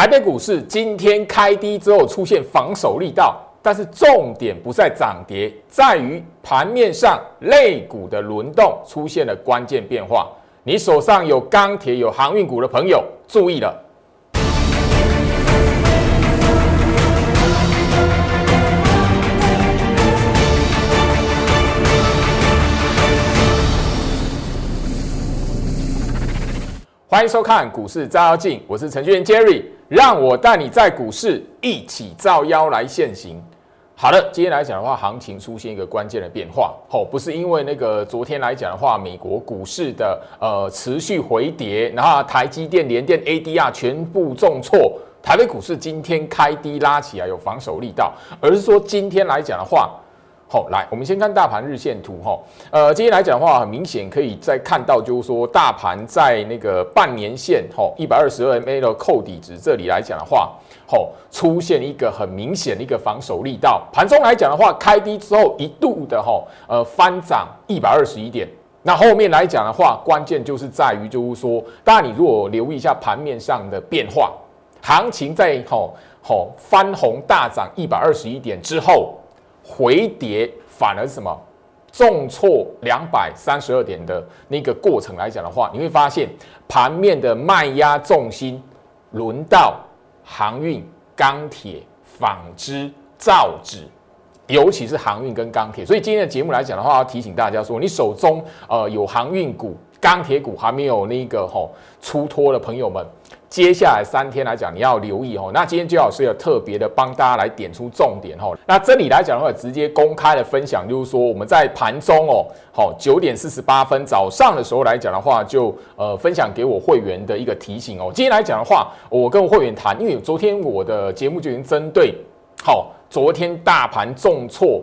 台北股市今天开低之后出现防守力道，但是重点不在涨跌，在于盘面上类股的轮动出现了关键变化。你手上有钢铁、有航运股的朋友，注意了。欢迎收看股市照妖镜，我是程序员 Jerry，让我带你在股市一起照妖来现行。好的，今天来讲的话，行情出现一个关键的变化，吼，不是因为那个昨天来讲的话，美国股市的呃持续回跌，然后台积电、联电、ADR 全部重挫，台北股市今天开低拉起来有防守力道，而是说今天来讲的话。好，来，我们先看大盘日线图哈。呃，今天来讲的话，很明显可以再看到，就是说大盘在那个半年线吼一百二十二 MA 的扣底值这里来讲的话，吼出现一个很明显的一个防守力道。盘中来讲的话，开低之后一度的吼呃翻涨一百二十一点。那后面来讲的话，关键就是在于就是说，大家你如果留意一下盘面上的变化，行情在吼吼翻红大涨一百二十一点之后。回跌反而是什么重挫两百三十二点的那个过程来讲的话，你会发现盘面的卖压重心轮到航运、钢铁、纺织、造纸，尤其是航运跟钢铁。所以今天的节目来讲的话，要提醒大家说，你手中呃有航运股、钢铁股还没有那个吼出脱的朋友们。接下来三天来讲，你要留意哦。那今天最好是有特别的帮大家来点出重点哦。那这里来讲的话，直接公开的分享，就是说我们在盘中哦，好九点四十八分早上的时候来讲的话，就呃分享给我会员的一个提醒哦。今天来讲的话，我跟会员谈，因为昨天我的节目就已经针对好昨天大盘重挫，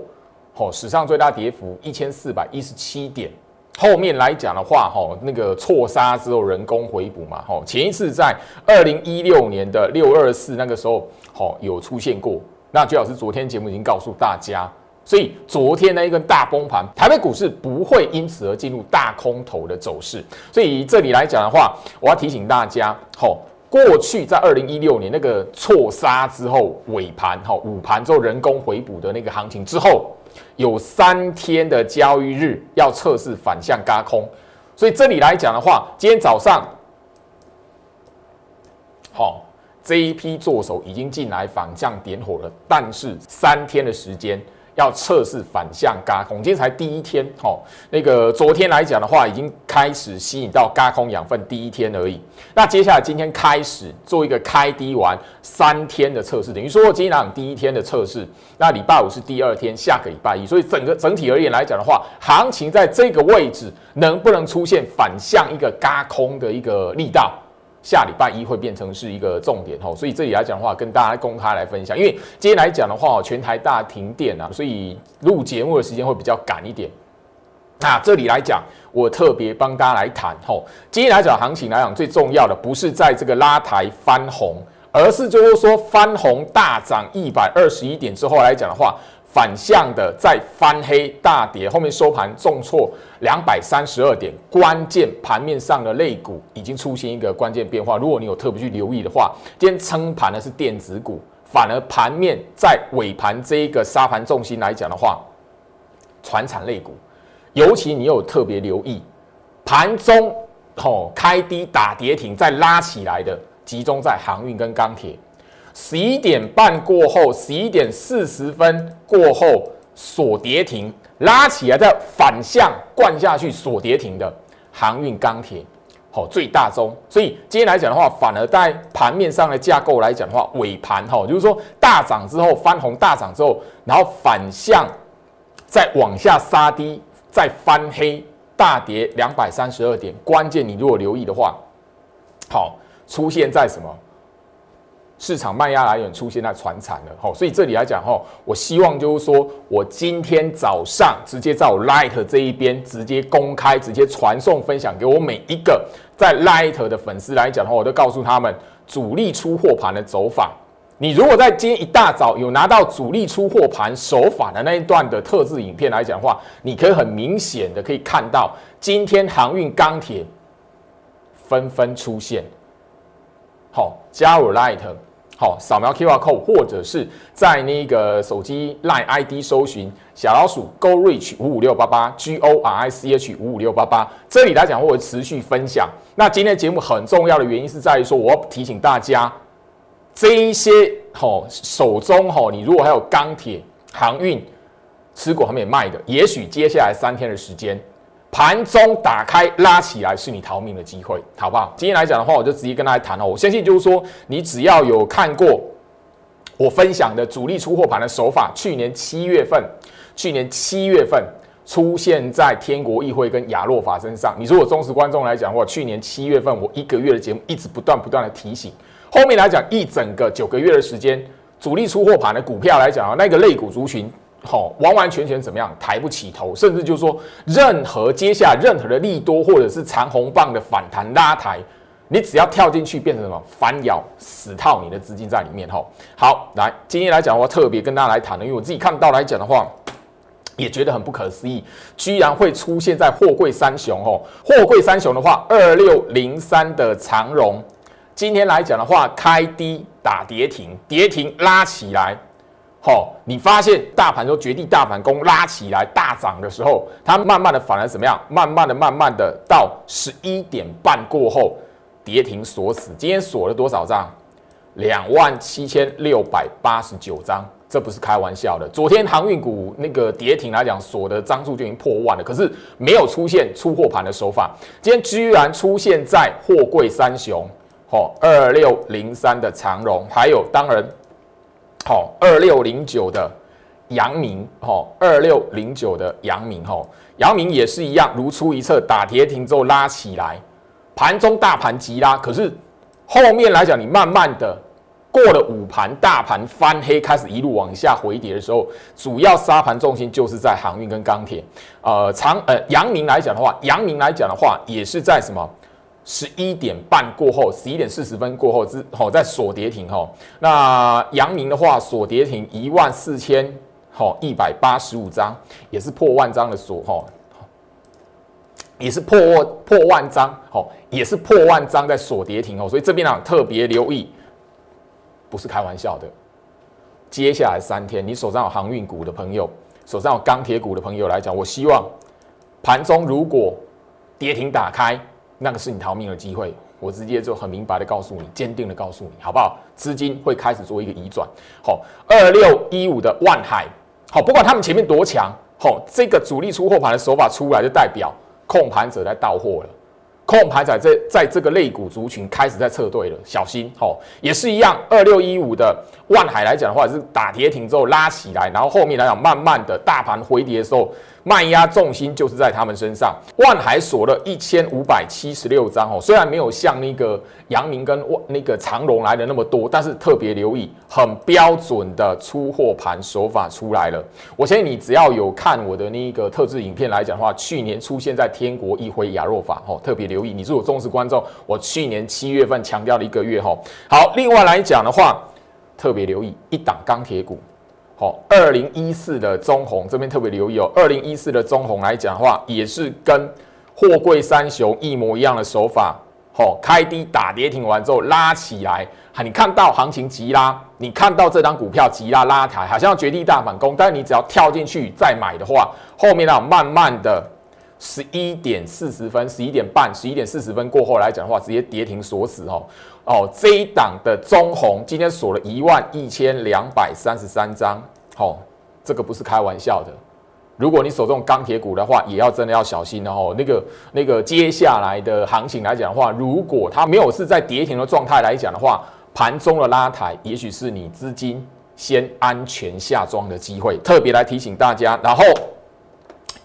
好史上最大跌幅一千四百一十七点。后面来讲的话，哈，那个错杀之后人工回补嘛，哈，前一次在二零一六年的六二四那个时候，哈，有出现过。那最好是昨天节目已经告诉大家，所以昨天那一根大崩盘，台北股市不会因此而进入大空头的走势。所以这里来讲的话，我要提醒大家，哈，过去在二零一六年那个错杀之后尾盘，哈，午盘之后人工回补的那个行情之后。有三天的交易日要测试反向嘎空，所以这里来讲的话，今天早上，好，这一批做手已经进来反向点火了，但是三天的时间。要测试反向嘎空，今天才第一天，哦，那个昨天来讲的话，已经开始吸引到嘎空养分第一天而已。那接下来今天开始做一个开低完三天的测试，等于说今天讲第一天的测试，那礼拜五是第二天，下个礼拜一，所以整个整体而言来讲的话，行情在这个位置能不能出现反向一个嘎空的一个力道？下礼拜一会变成是一个重点吼，所以这里来讲的话，跟大家公开来分享。因为今天来讲的话，全台大停电啊，所以录节目的时间会比较赶一点。那这里来讲，我特别帮大家来谈吼，今天来讲行情来讲，最重要的不是在这个拉抬翻红，而是就是说翻红大涨一百二十一点之后来讲的话。反向的在翻黑大跌，后面收盘重挫两百三十二点，关键盘面上的类股已经出现一个关键变化。如果你有特别去留意的话，今天撑盘的是电子股，反而盘面在尾盘这一个沙盘重心来讲的话，船产类股，尤其你有特别留意，盘中吼开低打跌停再拉起来的，集中在航运跟钢铁。十一点半过后，十一点四十分过后锁跌停，拉起来再反向灌下去锁跌停的航运钢铁，好最大宗。所以今天来讲的话，反而在盘面上的架构来讲的话，尾盘哈，就是说大涨之后翻红，大涨之后，然后反向再往下杀低，再翻黑大跌两百三十二点。关键你如果留意的话，好出现在什么？市场卖压来源出现在船产了，吼，所以这里来讲，吼，我希望就是说我今天早上直接在我 Light 这一边直接公开、直接传送分享给我每一个在 Light 的粉丝来讲的话，我都告诉他们主力出货盘的走法。你如果在今天一大早有拿到主力出货盘手法的那一段的特制影片来讲的话，你可以很明显的可以看到今天航运、钢铁纷纷出现。好，加入 Light，好，扫描 QR code，或者是在那个手机 Line ID 搜寻小老鼠 Go Reach 五五六八八 G O R I C H 五五六八八，这里来讲我会持续分享。那今天节目很重要的原因是在于说，我要提醒大家，这一些好手中哈，你如果还有钢铁、航运。持股还没卖的，也许接下来三天的时间，盘中打开拉起来是你逃命的机会，好不好？今天来讲的话，我就直接跟大家谈哦。我相信就是说，你只要有看过我分享的主力出货盘的手法，去年七月份，去年七月份出现在天国议会跟亚洛法身上。你说我忠实观众来讲的话，去年七月份我一个月的节目一直不断不断的提醒，后面来讲一整个九个月的时间，主力出货盘的股票来讲啊，那个类股族群。好，完完全全怎么样？抬不起头，甚至就是说，任何接下任何的利多或者是长红棒的反弹拉抬，你只要跳进去，变成什么？反咬死套你的资金在里面。哈，好，来，今天来讲的话，特别跟大家来谈的，因为我自己看到来讲的话，也觉得很不可思议，居然会出现在货柜三雄。哦，货柜三雄的话，二六零三的长荣，今天来讲的话，开低打跌停，跌停拉起来。好，你发现大盘都绝地大反攻拉起来大涨的时候，它慢慢的反而怎么样？慢慢的、慢慢的到十一点半过后，跌停锁死。今天锁了多少张？两万七千六百八十九张，这不是开玩笑的。昨天航运股那个跌停来讲，锁的张数就已经破万了，可是没有出现出货盘的手法。今天居然出现在货柜三雄，好，二六零三的长荣，还有当然。好，二六零九的阳明，好，二六零九的阳明，吼，阳明也是一样，如出一辙，打跌停之后拉起来，盘中大盘急拉，可是后面来讲，你慢慢的过了午盘，大盘翻黑，开始一路往下回跌的时候，主要沙盘重心就是在航运跟钢铁，呃，长呃阳明来讲的话，阳明来讲的话，也是在什么？十一点半过后，十一点四十分过后之后在锁跌停哈。那阳明的话，锁跌停一万四千好一百八十五张，也是破万张的锁哈，也是破破万张好，也是破万张在锁跌停哦。所以这边呢特别留意，不是开玩笑的。接下来三天，你手上有航运股的朋友，手上有钢铁股的朋友来讲，我希望盘中如果跌停打开。那个是你逃命的机会，我直接就很明白的告诉你，坚定的告诉你，好不好？资金会开始做一个移转。好，二六一五的万海，好，不管他们前面多强，好，这个主力出货盘的手法出来，就代表控盘者在到货了。控盘仔在在这个类股族群开始在撤退了，小心吼，也是一样。二六一五的万海来讲的话，是打跌停之后拉起来，然后后面来讲，慢慢的大盘回跌的时候，卖压重心就是在他们身上。万海锁了一千五百七十六张哦，虽然没有像那个阳明跟那个长隆来的那么多，但是特别留意，很标准的出货盘手法出来了。我相信你只要有看我的那个特制影片来讲的话，去年出现在天国一辉亚若法哦，特别留。意，你是我忠实观众。我去年七月份强调了一个月哈。好，另外来讲的话，特别留意一档钢铁股。好，二零一四的中红这边特别留意哦。二零一四的中红来讲的话，也是跟货柜三雄一模一样的手法。好，开低打跌停完之后拉起来，哈，你看到行情急拉，你看到这张股票急拉拉抬，好像要绝地大反攻。但是你只要跳进去再买的话，后面呢慢慢的。十一点四十分，十一点半，十一点四十分过后来讲的话，直接跌停锁死哦。哦，这一档的中红今天锁了一万一千两百三十三张，哦，这个不是开玩笑的。如果你手中钢铁股的话，也要真的要小心哦。那个那个接下来的行情来讲的话，如果它没有是在跌停的状态来讲的话，盘中的拉抬，也许是你资金先安全下庄的机会。特别来提醒大家，然后。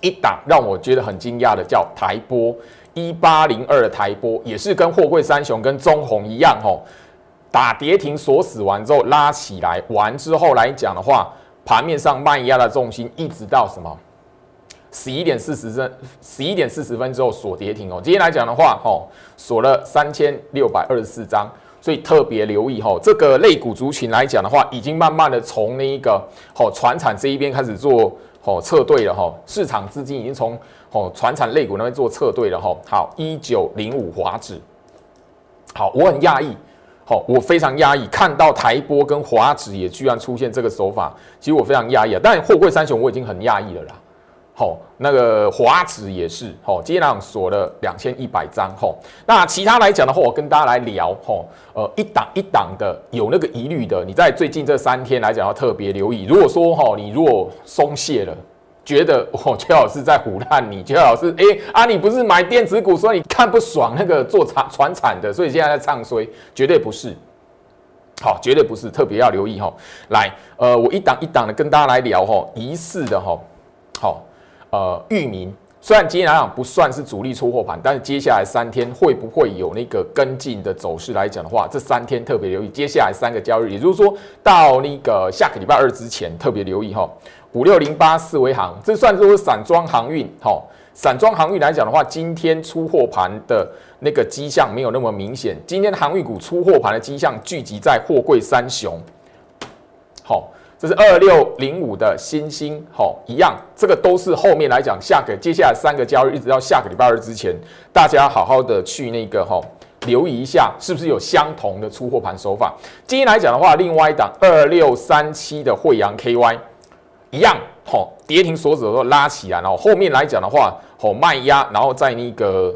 一档让我觉得很惊讶的叫台波一八零二的台波，也是跟货柜三雄跟中红一样吼，打跌停锁死完之后拉起来，完之后来讲的话，盘面上卖压的重心一直到什么十一点四十分，十一点四十分之后锁跌停哦。今天来讲的话，吼锁了三千六百二十四张，所以特别留意吼，这个类股族群来讲的话，已经慢慢的从那一个吼船产这一边开始做。哦，撤退了哈，市场资金已经从哦船产类股那边做撤退了哈。好，一九零五华指，好，我很讶异，好，我非常压抑，看到台波跟华指也居然出现这个手法，其实我非常压抑啊。但货柜三雄我已经很压抑了啦。好，那个华指也是，好，今天锁了两千一百张，吼。那其他来讲的话，我跟大家来聊，吼，呃，一档一档的有那个疑虑的，你在最近这三天来讲要特别留意。如果说，哈，你如果松懈了，觉得我邱老师在胡乱你，邱老师，哎啊，你不是买电子股，所以你看不爽那个做产传产的，所以现在在唱衰，绝对不是，好，绝对不是，特别要留意，哈。来，呃，我一档一档的跟大家来聊，哈，疑似的，哈，好。呃，域名虽然今天来讲不算是主力出货盘，但是接下来三天会不会有那个跟进的走势来讲的话，这三天特别留意。接下来三个交易日，也就是说到那个下个礼拜二之前，特别留意哈。五六零八四维航，这算是散装航运哈。散装航运来讲的话，今天出货盘的那个迹象没有那么明显。今天航运股出货盘的迹象聚集在货柜三雄，好。这是二六零五的新星，吼，一样，这个都是后面来讲，下个接下来三个交易，一直到下个礼拜二之前，大家好好的去那个吼，留意一下，是不是有相同的出货盘手法？今天来讲的话，另外一档二六三七的惠阳 KY，一样，吼，跌停锁止的时候拉起来，然后后面来讲的话，吼卖压，然后在那个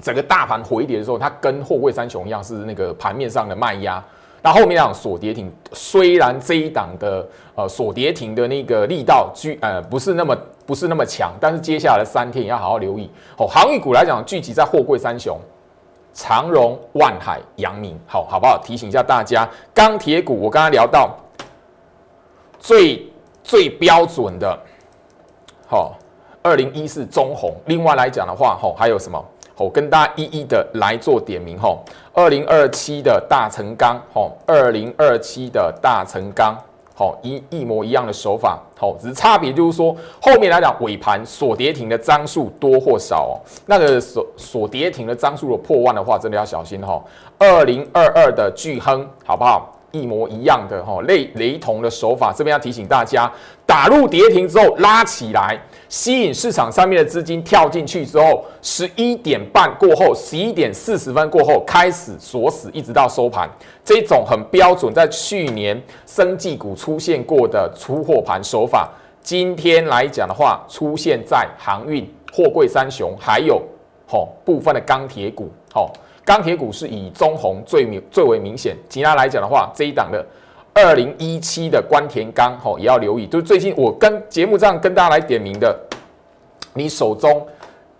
整个大盘回跌的时候，它跟货柜三雄一样，是那个盘面上的卖压。那后面讲锁跌停，虽然这一档的呃锁跌停的那个力道居呃不是那么不是那么强，但是接下来的三天也要好好留意。哦，航运股来讲，聚集在货柜三雄，长荣、万海、阳明，好好不好？提醒一下大家，钢铁股我刚刚聊到最最标准的，好，二零一四中红。另外来讲的话，吼还有什么？我跟大家一一的来做点名吼，二零二七的大成钢吼，二零二七的大成钢吼一一模一样的手法吼，只是差别就是说后面来讲尾盘锁跌停的张数多或少哦，那个锁锁跌停的张数如果破万的话，真的要小心吼。二零二二的巨亨好不好？一模一样的哈，类雷同的手法，这边要提醒大家，打入跌停之后拉起来。吸引市场上面的资金跳进去之后，十一点半过后，十一点四十分过后开始锁死，一直到收盘。这种很标准，在去年生技股出现过的出货盘手法，今天来讲的话，出现在航运、货柜三雄，还有吼部分的钢铁股。吼，钢铁股是以中红最明最为明显。其他来讲的话，这一档的。二零一七的关田钢吼也要留意，就是最近我跟节目上跟大家来点名的，你手中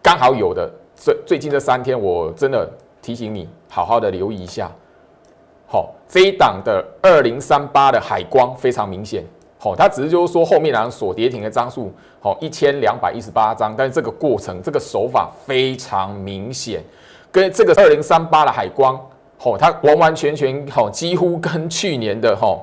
刚好有的，最最近这三天我真的提醒你好好的留意一下。好，这一档的二零三八的海光非常明显，好，它只是就是说后面两锁跌停的张数，好一千两百一十八张，但是这个过程这个手法非常明显，跟这个二零三八的海光。哦，它完完全全哦，几乎跟去年的哈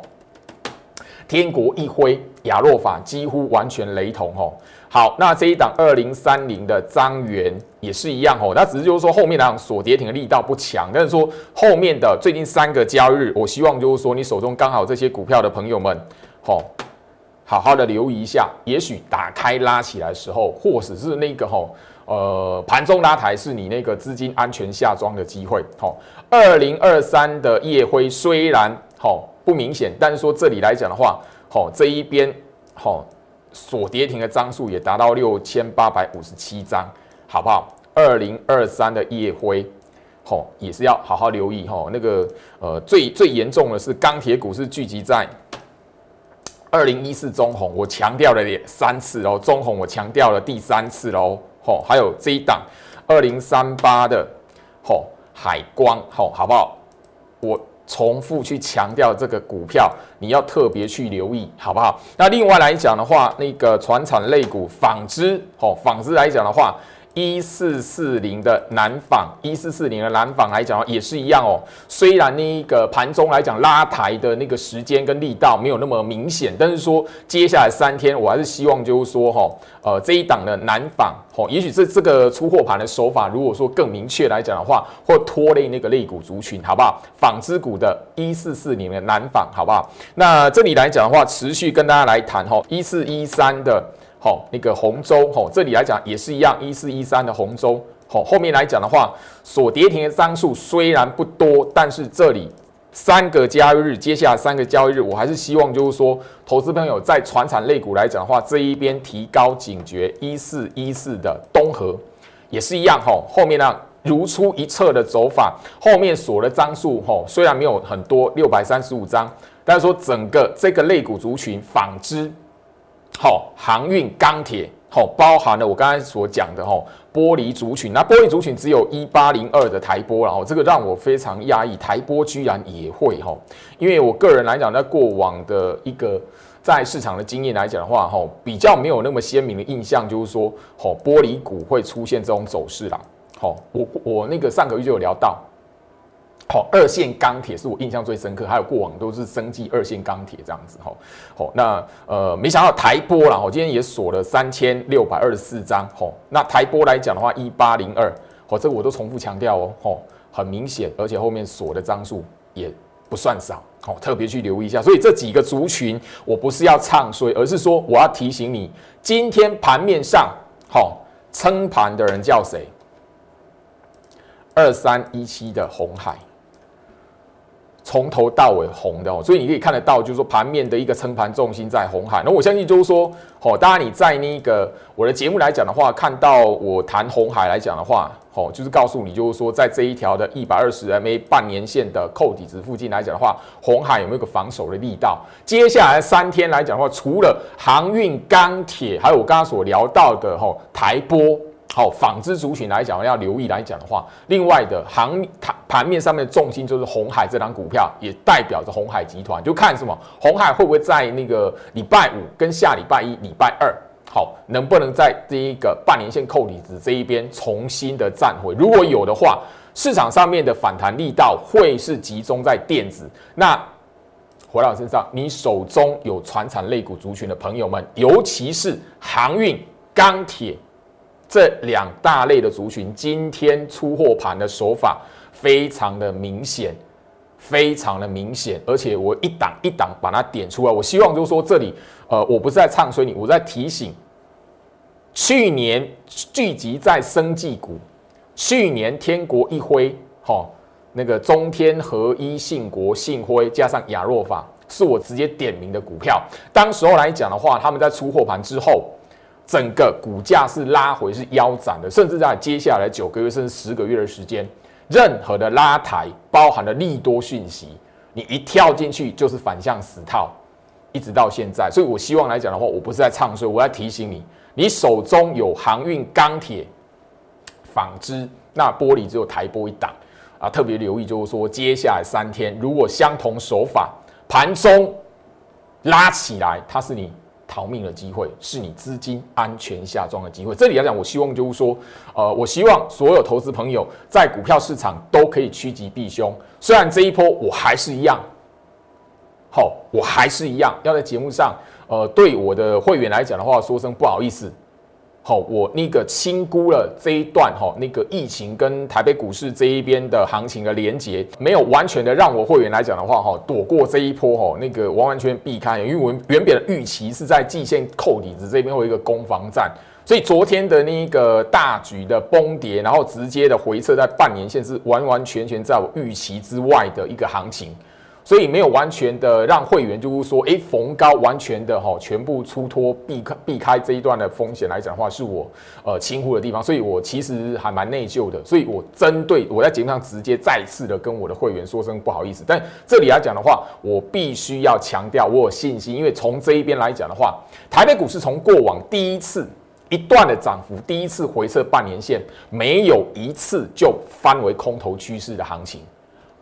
天国一辉亚洛法几乎完全雷同哦。好，那这一档二零三零的张元也是一样哦，那只是就是说后面两锁跌停的力道不强，但是说后面的最近三个交易日，我希望就是说你手中刚好这些股票的朋友们，吼，好好的留意一下，也许打开拉起来的时候，或者是那个吼。呃，盘中拉抬是你那个资金安全下庄的机会。好，二零二三的夜辉虽然好不明显，但是说这里来讲的话，好这一边好锁跌停的张数也达到六千八百五十七张，好不好？二零二三的夜辉，好也是要好好留意哈。那个呃最最严重的是钢铁股是聚集在二零一四中红，我强调了三次哦，中红我强调了第三次喽。哦，还有这一档二零三八的吼海光，吼好不好？我重复去强调这个股票，你要特别去留意，好不好？那另外来讲的话，那个船产类股纺织，吼纺织来讲的话。一四四零的南纺，一四四零的南纺来讲也是一样哦。虽然那个盘中来讲拉抬的那个时间跟力道没有那么明显，但是说接下来三天，我还是希望就是说哈，呃这一档的南纺，哦，也许这这个出货盘的手法，如果说更明确来讲的话，或拖累那个类股族群，好不好？纺织股的一四四零的南纺，好不好？那这里来讲的话，持续跟大家来谈哈，一四一三的。好，那个红州，好，这里来讲也是一样，一四一三的红州，好，后面来讲的话，所跌停的张数虽然不多，但是这里三个交易日，接下来三个交易日，我还是希望就是说，投资朋友在船产类股来讲的话，这一边提高警觉，一四一四的东河也是一样吼，后面呢如出一辙的走法，后面锁的张数吼，虽然没有很多六百三十五张，但是说整个这个类股族群纺织、好航运、钢铁。好，包含了我刚才所讲的哈玻璃族群，那玻璃族群只有一八零二的台玻然后这个让我非常压抑，台玻居然也会哈，因为我个人来讲，在过往的一个在市场的经验来讲的话，哈比较没有那么鲜明的印象，就是说，好玻璃股会出现这种走势啦。好，我我那个上个月就有聊到。好，二线钢铁是我印象最深刻，还有过往都是生技二线钢铁这样子哈。好，那呃，没想到台波啦，我今天也锁了三千六百二十四张。吼，那台波来讲的话，一八零二，好，这个我都重复强调哦。吼，很明显，而且后面锁的张数也不算少。好，特别去留意一下。所以这几个族群，我不是要唱衰，而是说我要提醒你，今天盘面上，好撑盘的人叫谁？二三一七的红海。从头到尾红的哦，所以你可以看得到，就是说盘面的一个撑盘重心在红海。那我相信就是说，哦，当然你在那个我的节目来讲的话，看到我谈红海来讲的话，哦，就是告诉你，就是说在这一条的一百二十 MA 半年线的扣底值附近来讲的话，红海有没有个防守的力道？接下来三天来讲的话，除了航运、钢铁，还有我刚刚所聊到的哈台波。好，纺织族群来讲要留意来讲的话，另外的行盘盘面上面的重心就是红海这张股票，也代表着红海集团，就看什么红海会不会在那个礼拜五跟下礼拜一、礼拜二，好，能不能在这一个半年线扣底子这一边重新的站回？如果有的话，市场上面的反弹力道会是集中在电子。那回到身上，你手中有船产类股族群的朋友们，尤其是航运、钢铁。这两大类的族群今天出货盘的手法非常的明显，非常的明显，而且我一档一档把它点出来。我希望就是说，这里呃，我不是在唱衰你，我在提醒，去年聚集在生技股，去年天国一辉，哈，那个中天合一、信国、信辉加上亚若法，是我直接点名的股票。当时候来讲的话，他们在出货盘之后。整个股价是拉回，是腰斩的，甚至在接下来九个月甚至十个月的时间，任何的拉抬包含了利多讯息，你一跳进去就是反向死套，一直到现在。所以我希望来讲的话，我不是在唱衰，我要提醒你，你手中有航运、钢铁、纺织，那玻璃只有台玻一档啊，特别留意，就是说接下来三天如果相同手法盘中拉起来，它是你。逃命的机会是你资金安全下庄的机会。这里来讲，我希望就是说，呃，我希望所有投资朋友在股票市场都可以趋吉避凶。虽然这一波我还是一样，好，我还是一样要在节目上，呃，对我的会员来讲的话，说声不好意思。好，我那个轻估了这一段哈，那个疫情跟台北股市这一边的行情的连结，没有完全的让我会员来讲的话哈，躲过这一波哈，那个完完全避开，因为我们原本的预期是在季线扣底子这边会有一个攻防战，所以昨天的那个大局的崩跌，然后直接的回撤在半年线是完完全全在我预期之外的一个行情。所以没有完全的让会员就是说，哎，逢高完全的哈，全部出脱避开避开这一段的风险来讲的话，是我呃轻忽的地方。所以我其实还蛮内疚的。所以我针对我在节目上直接再次的跟我的会员说声不好意思。但这里来讲的话，我必须要强调我有信心，因为从这一边来讲的话，台北股市从过往第一次一段的涨幅，第一次回撤半年线，没有一次就翻为空头趋势的行情。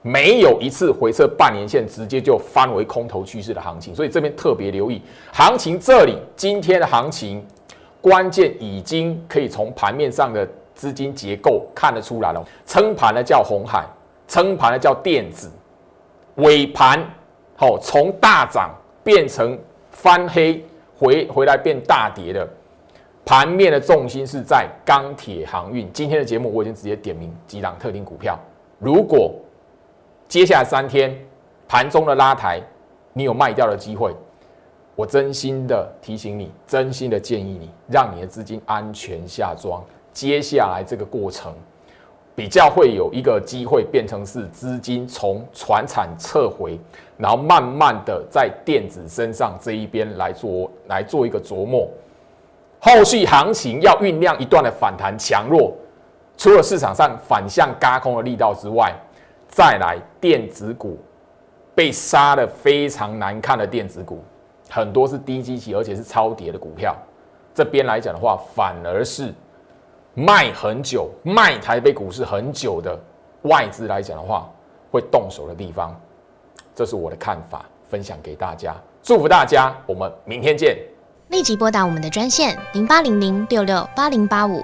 没有一次回撤半年线，直接就翻为空头趋势的行情，所以这边特别留意行情。这里今天的行情关键已经可以从盘面上的资金结构看得出来了。撑盘的叫红海，撑盘的叫电子，尾盘好从大涨变成翻黑，回回来变大跌的盘面的重心是在钢铁航运。今天的节目我已经直接点名几档特定股票，如果接下来三天盘中的拉抬，你有卖掉的机会。我真心的提醒你，真心的建议你，让你的资金安全下庄。接下来这个过程，比较会有一个机会变成是资金从船产撤回，然后慢慢的在电子身上这一边来做来做一个琢磨。后续行情要酝酿一段的反弹强弱，除了市场上反向嘎空的力道之外，再来电子股被杀的非常难看的电子股，很多是低基期而且是超跌的股票。这边来讲的话，反而是卖很久、卖台北股市很久的外资来讲的话，会动手的地方。这是我的看法，分享给大家。祝福大家，我们明天见。立即拨打我们的专线零八零零六六八零八五